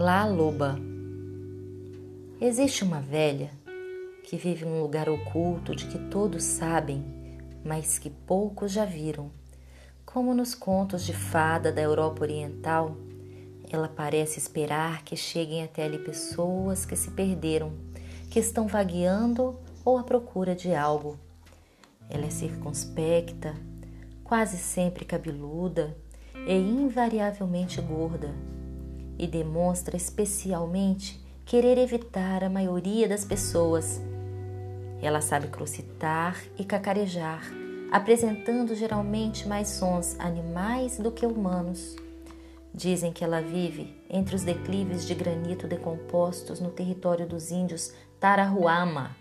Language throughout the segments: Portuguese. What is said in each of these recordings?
La Loba. Existe uma velha que vive num lugar oculto de que todos sabem, mas que poucos já viram. Como nos contos de fada da Europa Oriental, ela parece esperar que cheguem até ali pessoas que se perderam, que estão vagueando ou à procura de algo. Ela é circunspecta, quase sempre cabeluda e invariavelmente gorda, e demonstra especialmente querer evitar a maioria das pessoas. Ela sabe crocitar e cacarejar, apresentando geralmente mais sons animais do que humanos. Dizem que ela vive entre os declives de granito decompostos no território dos índios Tarahuama.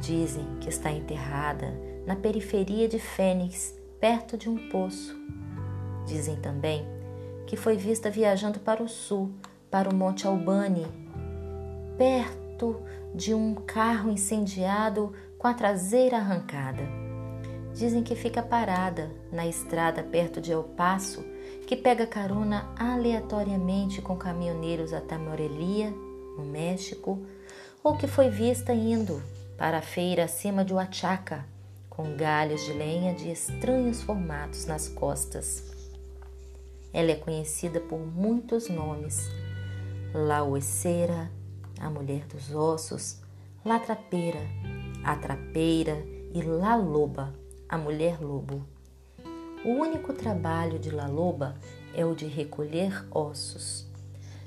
Dizem que está enterrada na periferia de Fênix, perto de um poço. Dizem também que foi vista viajando para o sul, para o Monte Albani, perto de um carro incendiado com a traseira arrancada. Dizem que fica parada na estrada perto de El Paso, que pega carona aleatoriamente com caminhoneiros até Morelia, no México, ou que foi vista indo para a feira acima de Huachaca, com galhos de lenha de estranhos formatos nas costas. Ela é conhecida por muitos nomes: Laueceira, a mulher dos ossos, La Trapeira, a trapeira e La Loba, a mulher lobo. O único trabalho de La Loba é o de recolher ossos.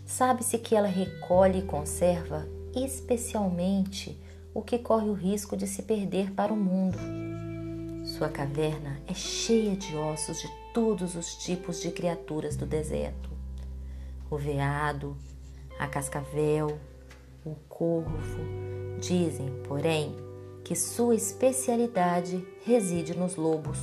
Sabe-se que ela recolhe e conserva especialmente o que corre o risco de se perder para o mundo sua caverna é cheia de ossos de todos os tipos de criaturas do deserto: o veado, a cascavel, o corvo. Dizem, porém, que sua especialidade reside nos lobos.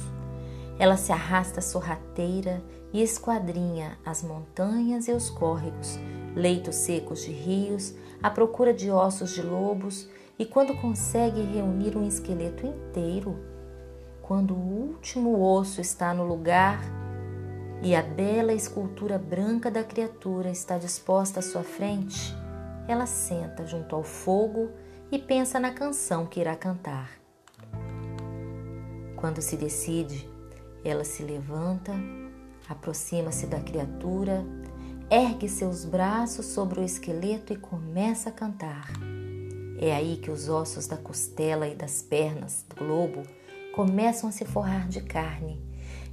Ela se arrasta sorrateira e esquadrinha as montanhas e os córregos, leitos secos de rios, à procura de ossos de lobos, e quando consegue reunir um esqueleto inteiro, quando o último osso está no lugar e a bela escultura branca da criatura está disposta à sua frente, ela senta junto ao fogo e pensa na canção que irá cantar. Quando se decide, ela se levanta, aproxima-se da criatura, ergue seus braços sobre o esqueleto e começa a cantar. É aí que os ossos da costela e das pernas do lobo começam a se forrar de carne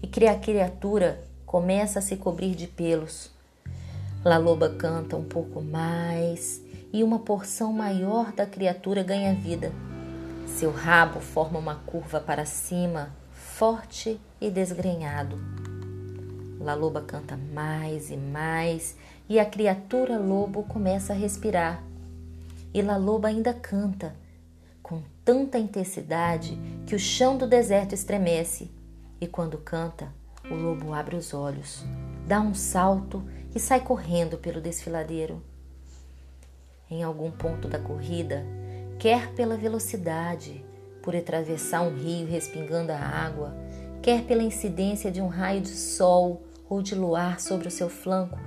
e a criatura começa a se cobrir de pelos. La Loba canta um pouco mais e uma porção maior da criatura ganha vida. Seu rabo forma uma curva para cima, forte e desgrenhado. La Loba canta mais e mais e a criatura lobo começa a respirar. E La Loba ainda canta com tanta intensidade que o chão do deserto estremece, e quando canta, o lobo abre os olhos, dá um salto e sai correndo pelo desfiladeiro. Em algum ponto da corrida, quer pela velocidade, por atravessar um rio respingando a água, quer pela incidência de um raio de sol ou de luar sobre o seu flanco,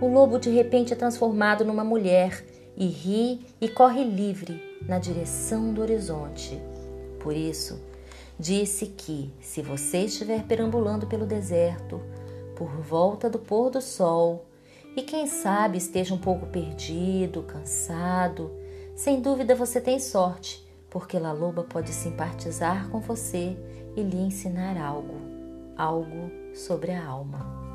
o lobo de repente é transformado numa mulher e ri e corre livre na direção do horizonte. Por isso, disse que, se você estiver perambulando pelo deserto, por volta do pôr do sol, e quem sabe esteja um pouco perdido, cansado, sem dúvida você tem sorte, porque La Loba pode simpatizar com você e lhe ensinar algo, algo sobre a alma.